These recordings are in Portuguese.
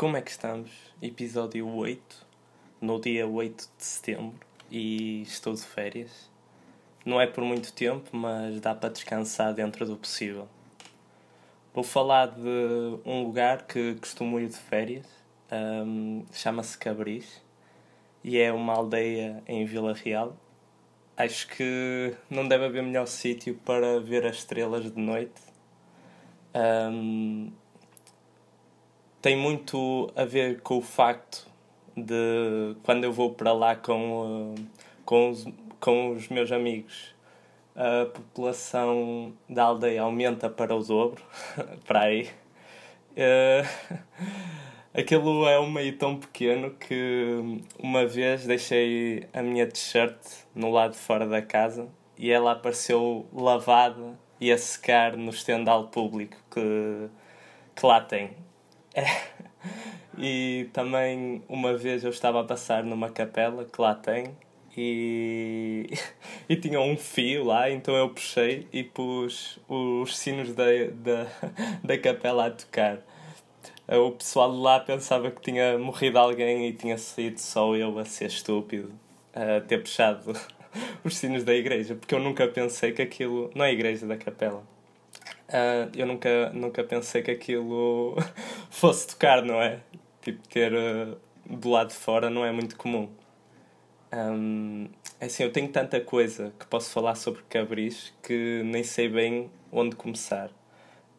Como é que estamos? Episódio 8, no dia 8 de setembro, e estou de férias. Não é por muito tempo, mas dá para descansar dentro do possível. Vou falar de um lugar que costumo ir de férias, um, chama-se Cabris, e é uma aldeia em Vila Real. Acho que não deve haver melhor sítio para ver as estrelas de noite. Um, tem muito a ver com o facto de quando eu vou para lá com, uh, com, os, com os meus amigos a população da aldeia aumenta para o dobro para aí. Uh, aquilo é um meio tão pequeno que uma vez deixei a minha t-shirt no lado fora da casa e ela apareceu lavada e a secar no estendal público que, que lá tem é. E também uma vez eu estava a passar numa capela que lá tem e, e tinha um fio lá, então eu puxei e pus os sinos da, da, da capela a tocar. O pessoal de lá pensava que tinha morrido alguém e tinha sido só eu a ser estúpido a ter puxado os sinos da igreja, porque eu nunca pensei que aquilo. Não é a igreja da capela Uh, eu nunca, nunca pensei que aquilo fosse tocar, não é? Tipo, ter uh, do lado de fora não é muito comum. Um, é assim, eu tenho tanta coisa que posso falar sobre Cabris que nem sei bem onde começar.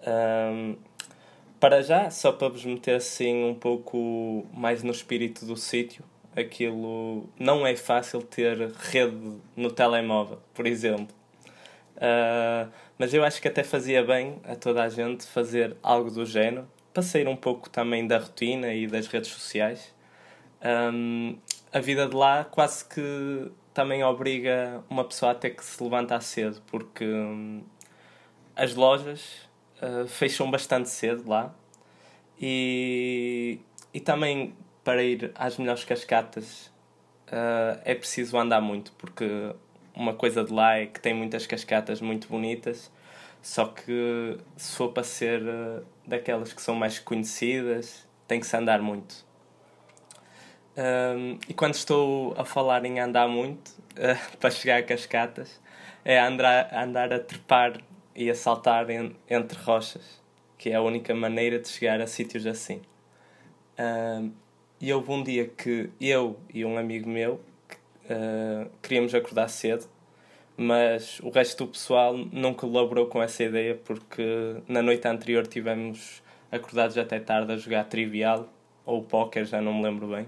Um, para já, só para vos meter assim um pouco mais no espírito do sítio, aquilo não é fácil ter rede no telemóvel, por exemplo. Uh, mas eu acho que até fazia bem a toda a gente fazer algo do género, para sair um pouco também da rotina e das redes sociais. Um, a vida de lá quase que também obriga uma pessoa a ter que se levantar cedo, porque um, as lojas uh, fecham bastante cedo lá e, e também para ir às melhores cascatas uh, é preciso andar muito, porque uma coisa de lá é que tem muitas cascatas muito bonitas, só que se for para ser uh, daquelas que são mais conhecidas, tem que se andar muito. Um, e quando estou a falar em andar muito, uh, para chegar a cascatas, é andar, andar a trepar e a saltar en, entre rochas, que é a única maneira de chegar a sítios assim. Um, e houve um dia que eu e um amigo meu uh, queríamos acordar cedo, mas o resto do pessoal não colaborou com essa ideia porque na noite anterior tivemos acordados até tarde a jogar trivial ou póquer, já não me lembro bem.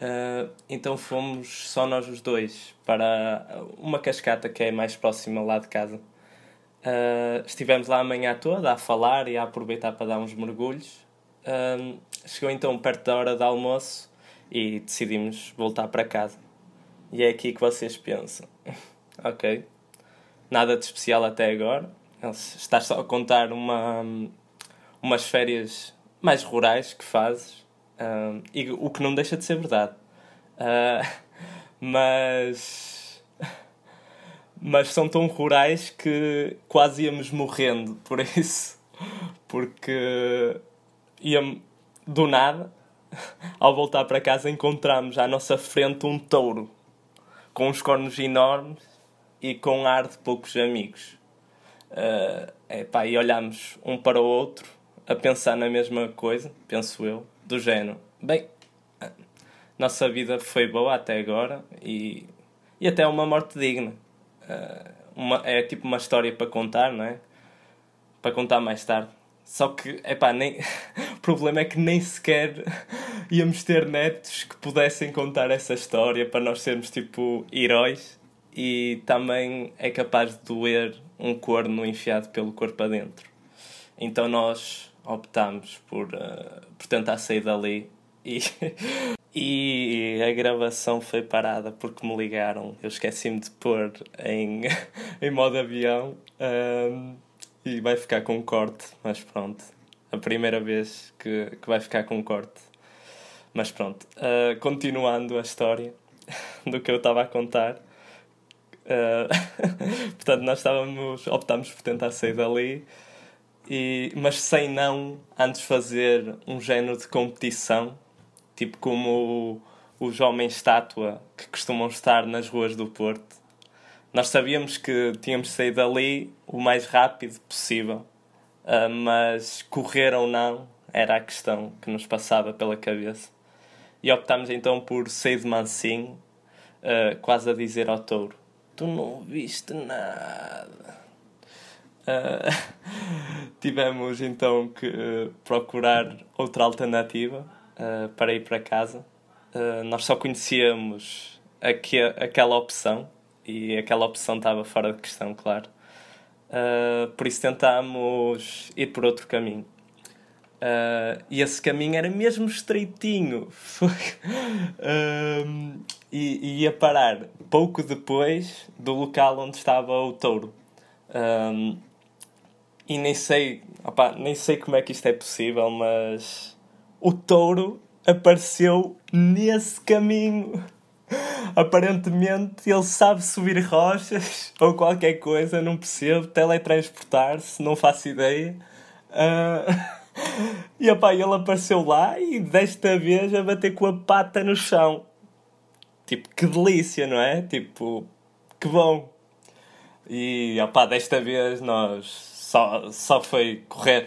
Uh, então fomos só nós os dois para uma cascata que é mais próxima lá de casa. Uh, estivemos lá a manhã toda a falar e a aproveitar para dar uns mergulhos. Uh, chegou então perto da hora do almoço e decidimos voltar para casa. E é aqui que vocês pensam. ok. Nada de especial até agora. Estás só a contar uma, umas férias mais rurais que fazes. E o que não deixa de ser verdade. Uh, mas. Mas são tão rurais que quase íamos morrendo por isso. Porque íamos do nada, ao voltar para casa, encontramos à nossa frente um touro com uns cornos enormes e com ar de poucos amigos. Uh, epá, e olhamos um para o outro a pensar na mesma coisa, penso eu, do género. Bem, nossa vida foi boa até agora e, e até uma morte digna. Uh, uma, é tipo uma história para contar, não é? Para contar mais tarde. Só que, epá, nem... o problema é que nem sequer íamos ter netos que pudessem contar essa história para nós sermos tipo heróis e também é capaz de doer um corno enfiado pelo corpo adentro. Então nós optámos por, uh, por tentar sair dali e, e a gravação foi parada porque me ligaram. Eu esqueci-me de pôr em, em modo avião. Um, e vai ficar com corte, mas pronto. A primeira vez que, que vai ficar com corte. Mas pronto. Uh, continuando a história do que eu estava a contar. Uh, portanto, nós estávamos, optámos por tentar sair dali e, mas sem não antes fazer um género de competição, tipo como os homens estátua que costumam estar nas ruas do Porto. Nós sabíamos que tínhamos de sair dali o mais rápido possível, uh, mas correr ou não era a questão que nos passava pela cabeça. E optámos então por sair de mansinho, uh, quase a dizer ao touro: Tu não viste nada. Uh, tivemos então que uh, procurar outra alternativa uh, para ir para casa. nós só conhecíamos aqu aquela opção e aquela opção estava fora de questão, claro. por isso tentámos ir por outro caminho. e esse caminho era mesmo estreitinho e, e ia parar pouco depois do local onde estava o touro. E nem sei, opa, nem sei como é que isto é possível, mas o touro apareceu nesse caminho. Aparentemente ele sabe subir rochas ou qualquer coisa, não percebo, teletransportar-se, não faço ideia. Uh... E opa, ele apareceu lá e desta vez a bater com a pata no chão. Tipo, que delícia, não é? Tipo, que bom. E opa, desta vez nós só, só foi correr.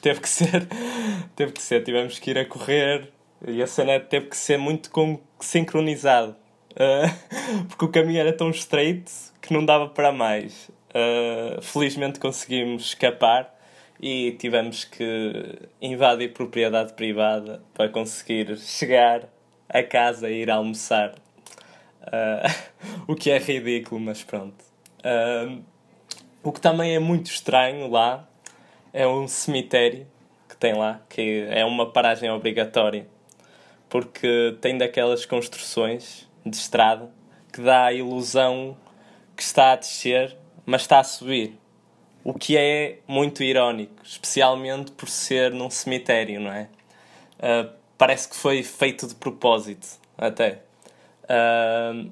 Teve que ser. Teve que ser. Tivemos que ir a correr e a cena teve que ser muito com, sincronizado. Uh, porque o caminho era tão estreito que não dava para mais. Uh, felizmente conseguimos escapar e tivemos que invadir propriedade privada para conseguir chegar a casa e ir almoçar. Uh, o que é ridículo, mas pronto. Uh, o que também é muito estranho lá é um cemitério que tem lá, que é uma paragem obrigatória, porque tem daquelas construções de estrada que dá a ilusão que está a descer, mas está a subir. O que é muito irónico, especialmente por ser num cemitério, não é? Uh, parece que foi feito de propósito, até. Uh,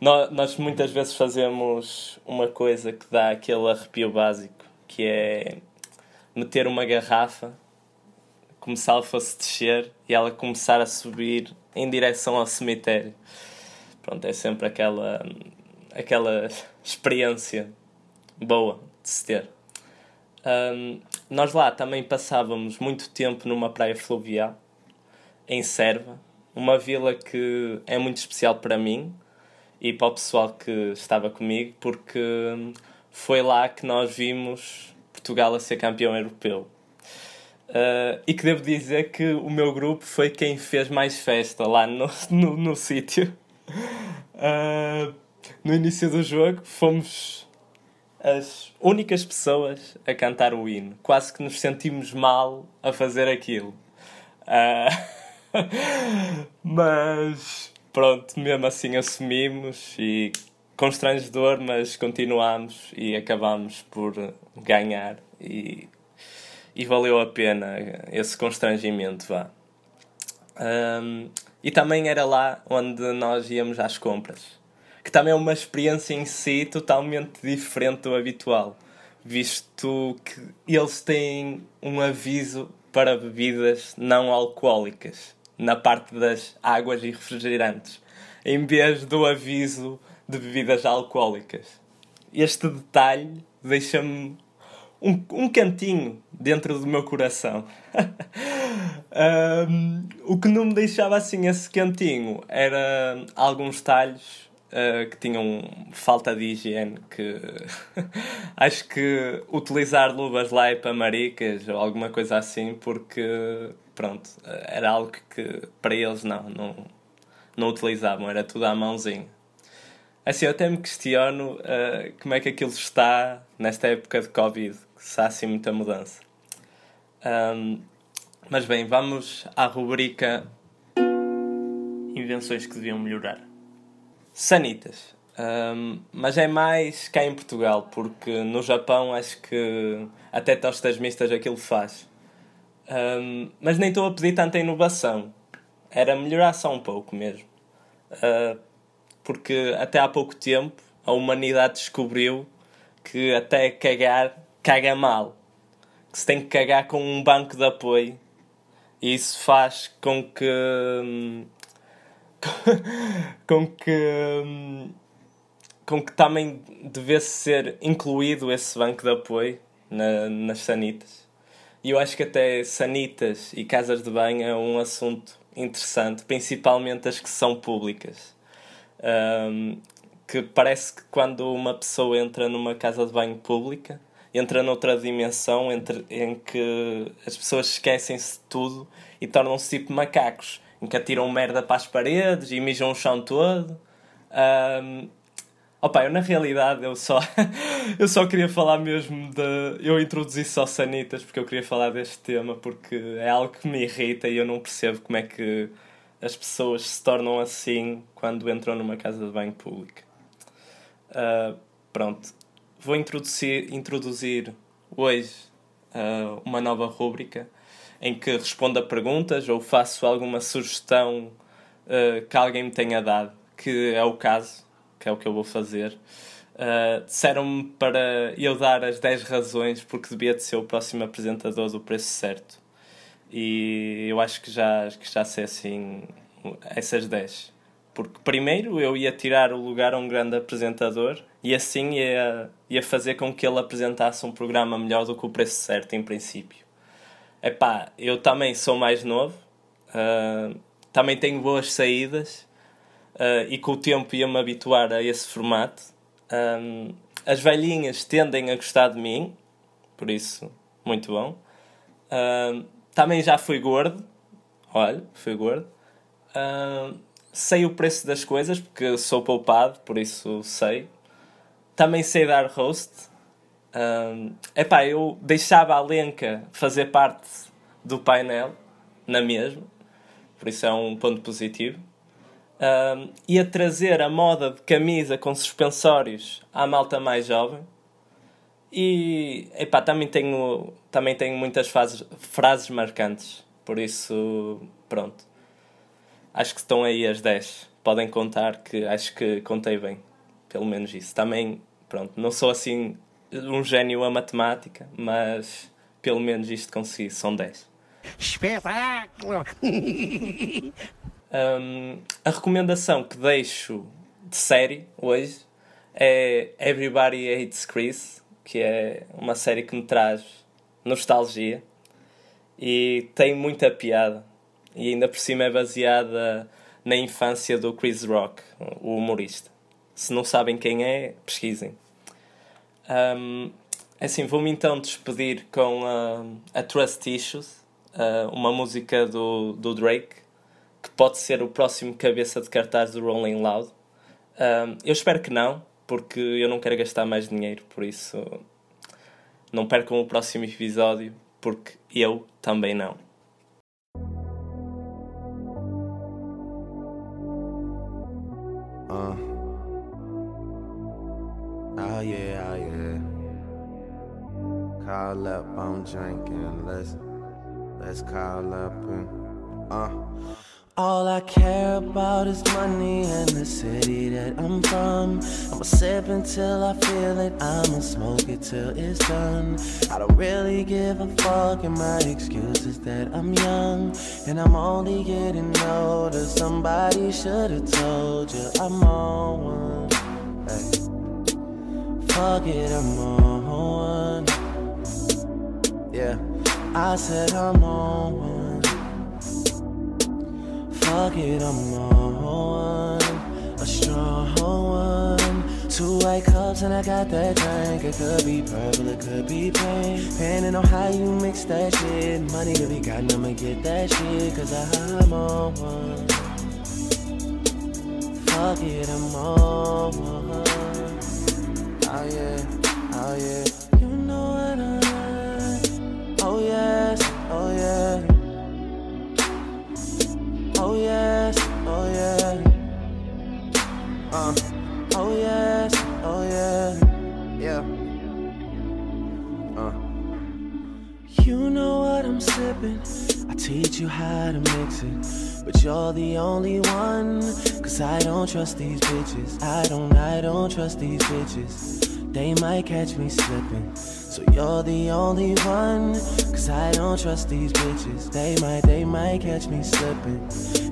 nós muitas vezes fazemos uma coisa que dá aquele arrepio básico, que é meter uma garrafa, como se ela fosse descer e ela começar a subir em direção ao cemitério. Pronto, é sempre aquela, aquela experiência boa de se ter. Um, nós lá também passávamos muito tempo numa praia fluvial, em Serva, uma vila que é muito especial para mim e para o pessoal que estava comigo, porque foi lá que nós vimos Portugal a ser campeão europeu. Uh, e que devo dizer que o meu grupo foi quem fez mais festa lá no, no, no sítio. Uh, no início do jogo fomos as únicas pessoas a cantar o hino. Quase que nos sentimos mal a fazer aquilo. Uh, mas pronto, mesmo assim assumimos e constrangedor, mas continuamos e acabamos por ganhar e, e valeu a pena esse constrangimento, vá. Um, e também era lá onde nós íamos às compras, que também é uma experiência em si totalmente diferente do habitual, visto que eles têm um aviso para bebidas não alcoólicas na parte das águas e refrigerantes, em vez do aviso de bebidas alcoólicas. Este detalhe deixa-me um, um cantinho dentro do meu coração. um, o que não me deixava assim esse cantinho era alguns talhos uh, que tinham falta de higiene, que acho que utilizar luvas lá é para maricas ou alguma coisa assim, porque pronto, era algo que para eles não, não, não utilizavam, era tudo à mãozinha. Assim, eu até me questiono uh, como é que aquilo está nesta época de Covid, se há assim muita mudança. Um, mas bem, vamos à rubrica Invenções que deviam melhorar. Sanitas. Um, mas é mais cá em Portugal, porque no Japão acho que até tostas mistas aquilo faz. Um, mas nem estou a pedir tanta inovação. Era melhorar só um pouco mesmo. Uh, porque até há pouco tempo a humanidade descobriu que até cagar caga mal. que se tem que cagar com um banco de apoio e isso faz com que hum, com que hum, com que também devesse ser incluído esse banco de apoio na, nas sanitas. E eu acho que até sanitas e casas de banho é um assunto interessante, principalmente as que são públicas. Um, que parece que quando uma pessoa entra numa casa de banho pública, entra noutra dimensão entre, em que as pessoas esquecem-se de tudo e tornam-se tipo macacos, em que atiram merda para as paredes e mijam o chão todo. Um, Opa, eu na realidade eu só, eu só queria falar mesmo de. Eu introduzi só sanitas porque eu queria falar deste tema porque é algo que me irrita e eu não percebo como é que as pessoas se tornam assim quando entram numa casa de banho pública. Uh, pronto, vou introduzir, introduzir hoje uh, uma nova rúbrica em que respondo a perguntas ou faço alguma sugestão uh, que alguém me tenha dado, que é o caso que é o que eu vou fazer. Uh, Disseram-me para eu dar as 10 razões porque devia de ser o próximo apresentador do preço certo. E eu acho que já, que já sei assim essas 10. Porque primeiro eu ia tirar o lugar a um grande apresentador e assim ia, ia fazer com que ele apresentasse um programa melhor do que o preço certo, em princípio. Epá, eu também sou mais novo, uh, também tenho boas saídas uh, e com o tempo ia-me habituar a esse formato. Um, as velhinhas tendem a gostar de mim, por isso, muito bom. Também já fui gordo, olha, fui gordo. Sei o preço das coisas, porque sou poupado, por isso sei. Também sei dar roast. Um, epá, eu deixava a Lenca fazer parte do painel, na mesma, por isso é um ponto positivo um, e a trazer a moda de camisa com suspensórios à malta mais jovem. E epá, também tenho, também tenho muitas fases, frases marcantes, por isso, pronto. Acho que estão aí as 10. Podem contar que acho que contei bem, pelo menos isso. Também, pronto, não sou assim um gênio a matemática, mas pelo menos isto consegui, são 10. Espetáculo! Um, a recomendação que deixo de série hoje é Everybody Hates Chris, que é uma série que me traz nostalgia e tem muita piada. E ainda por cima é baseada na infância do Chris Rock, o humorista. Se não sabem quem é, pesquisem. Um, assim, vou-me então despedir com uh, a Trust Issues, uh, uma música do, do Drake que pode ser o próximo cabeça de cartaz do Rolling Loud. Um, eu espero que não, porque eu não quero gastar mais dinheiro, por isso não percam o próximo episódio, porque eu também não. Call up, I'm drinking. Let's let's call up and uh. All I care about is money and the city that I'm from. I'ma sip until I feel it, I'ma smoke it till it's done. I don't really give a fuck, and my excuse is that I'm young and I'm only getting older. Somebody should've told you I'm on one. Hey. Fuck it, I'm on. Yeah, I said I'm on one. Fuck it, I'm on one, a strong one. Two white cups and I got that drink. It could be purple, it could be pink. Depending on how you mix that shit. Money to be gotten, I'ma get that shit. Cause I'm on one. Fuck it, I'm on one. Oh yeah, oh yeah. Yes, oh yeah. Oh yes, oh yeah. Uh, oh yes, oh yeah. Yeah. Uh. You know what I'm sipping. I teach you how to mix it. But you're the only one. Cause I don't trust these bitches. I don't, I don't trust these bitches. They might catch me slipping. So you're the only one. Cause I don't trust these bitches. They might, they might catch me slipping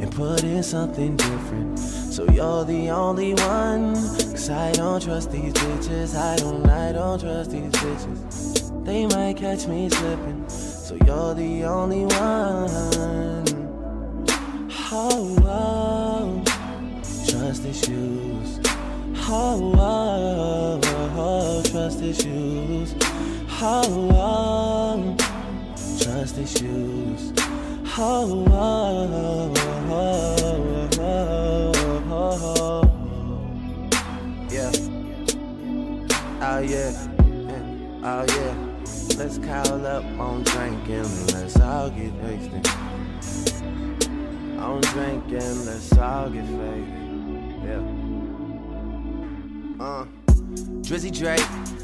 and put in something different. So you're the only one. Cause I don't trust these bitches. I don't, I don't trust these bitches. They might catch me slipping. So you're the only one. Oh, oh. trust issues. Oh, trust issues. Oh, oh, trust issues. Oh, oh, oh, yeah. Oh yeah. Oh yeah. Let's call up on drinking. Let's all get wasted. On drinking. Let's all get faded. Yeah. Uh. Drizzy Drake,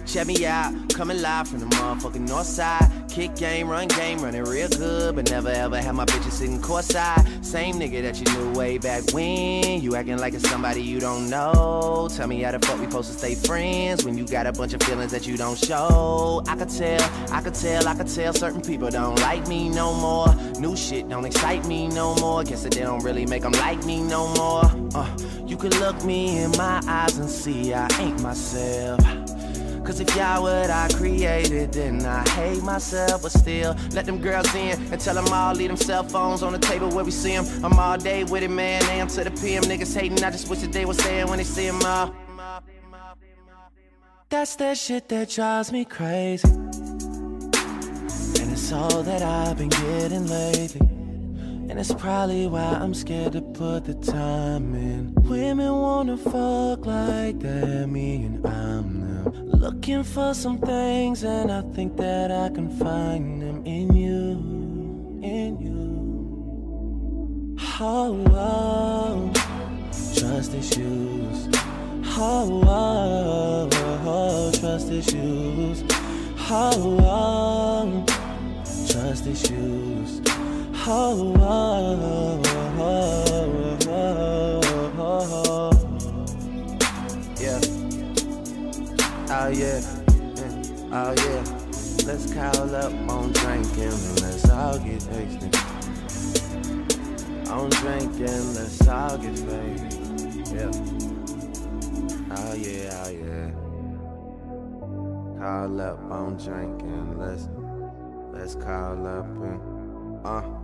check me out. Coming live from the motherfucking north side. Kick game, run game, running real good. But never ever had my bitches sitting courtside. Same nigga that you knew way back when. You acting like it's somebody you don't know. Tell me how the fuck we supposed to stay friends when you got a bunch of feelings that you don't show. I could tell, I could tell, I could tell certain people don't like me no more. New shit don't excite me no more. Guess that they don't really make them like me no more. Uh, you can look me in my eyes and see I ain't myself. Cause if y'all what I created, then I hate myself. But still, let them girls in and tell them all leave them cell phones on the table where we see them. I'm all day with it, man. AM to the PM. Niggas hating, I just wish that they was saying when they see them all. That's that shit that drives me crazy. And it's all that I've been getting lately. And it's probably why I'm scared to put the time in. Women wanna fuck like they're me and I'm them. Looking for some things, and I think that I can find them in you. In you. Oh, oh. trust issues. Oh, oh, oh, trust issues. Oh, oh, trust issues. Oh, oh, oh, yeah. Oh yeah, yeah. oh yeah. Let's call up on drinking and let's all get wasted. On drinking, let's all get faded. Yeah. Oh yeah, oh yeah. Call up on drinking, let's let's call up and uh.